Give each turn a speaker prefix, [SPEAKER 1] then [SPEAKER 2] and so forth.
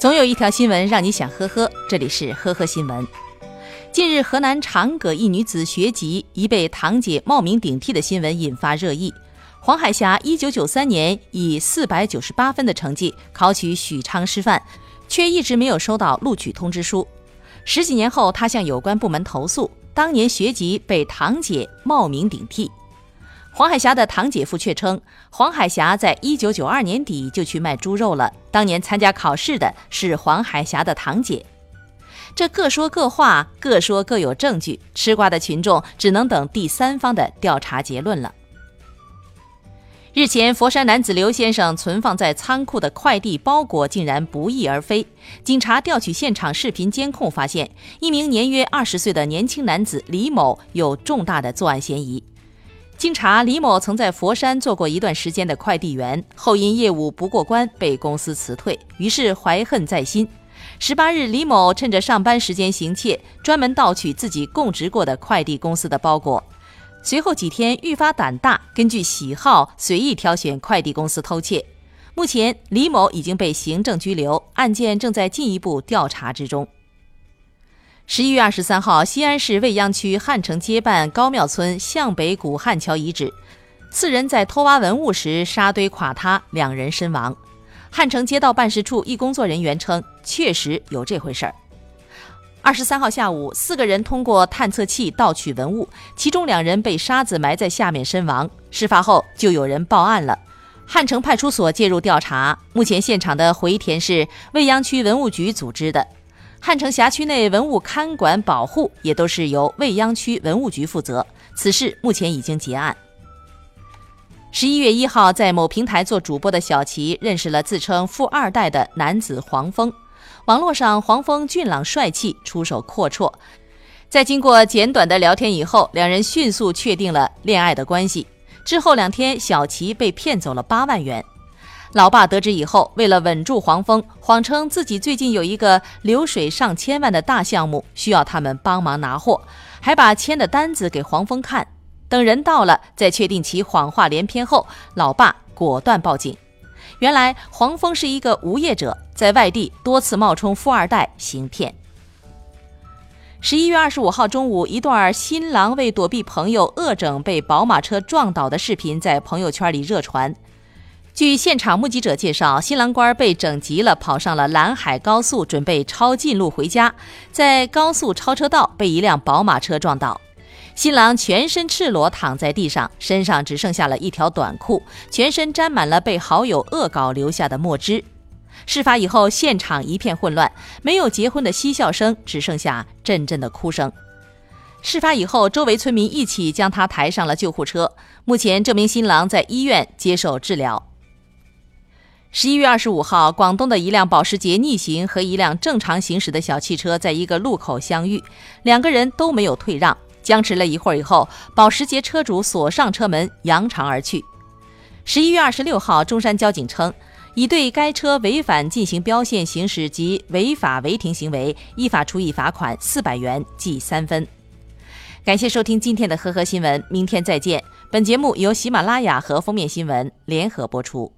[SPEAKER 1] 总有一条新闻让你想呵呵，这里是呵呵新闻。近日，河南长葛一女子学籍疑被堂姐冒名顶替的新闻引发热议。黄海霞一九九三年以四百九十八分的成绩考取许昌师范，却一直没有收到录取通知书。十几年后，她向有关部门投诉，当年学籍被堂姐冒名顶替。黄海霞的堂姐夫却称，黄海霞在一九九二年底就去卖猪肉了。当年参加考试的是黄海霞的堂姐。这各说各话，各说各有证据，吃瓜的群众只能等第三方的调查结论了。日前，佛山男子刘先生存放在仓库的快递包裹竟然不翼而飞。警察调取现场视频监控，发现一名年约二十岁的年轻男子李某有重大的作案嫌疑。经查，李某曾在佛山做过一段时间的快递员，后因业务不过关被公司辞退，于是怀恨在心。十八日，李某趁着上班时间行窃，专门盗取自己供职过的快递公司的包裹。随后几天愈发胆大，根据喜好随意挑选快递公司偷窃。目前，李某已经被行政拘留，案件正在进一步调查之中。十一月二十三号，西安市未央区汉城街办高庙村向北古汉桥遗址，四人在偷挖文物时沙堆垮塌，两人身亡。汉城街道办事处一工作人员称，确实有这回事儿。二十三号下午，四个人通过探测器盗取文物，其中两人被沙子埋在下面身亡。事发后就有人报案了，汉城派出所介入调查。目前现场的回填是未央区文物局组织的。汉城辖区内文物看管保护也都是由未央区文物局负责，此事目前已经结案。十一月一号，在某平台做主播的小齐认识了自称富二代的男子黄峰，网络上黄峰俊朗帅气，出手阔绰，在经过简短的聊天以后，两人迅速确定了恋爱的关系。之后两天，小齐被骗走了八万元。老爸得知以后，为了稳住黄蜂，谎称自己最近有一个流水上千万的大项目，需要他们帮忙拿货，还把签的单子给黄蜂看。等人到了，在确定其谎话连篇后，老爸果断报警。原来黄蜂是一个无业者，在外地多次冒充富二代行骗。十一月二十五号中午，一段新郎为躲避朋友恶整被宝马车撞倒的视频在朋友圈里热传。据现场目击者介绍，新郎官被整急了，跑上了兰海高速，准备抄近路回家，在高速超车道被一辆宝马车撞倒。新郎全身赤裸躺在地上，身上只剩下了一条短裤，全身沾满了被好友恶搞留下的墨汁。事发以后，现场一片混乱，没有结婚的嬉笑声，只剩下阵阵的哭声。事发以后，周围村民一起将他抬上了救护车。目前，这名新郎在医院接受治疗。十一月二十五号，广东的一辆保时捷逆行和一辆正常行驶的小汽车在一个路口相遇，两个人都没有退让，僵持了一会儿以后，保时捷车主锁上车门，扬长而去。十一月二十六号，中山交警称，已对该车违反进行标线行驶及违法违停行为，依法处以罚款四百元，记三分。感谢收听今天的呵呵新闻，明天再见。本节目由喜马拉雅和封面新闻联合播出。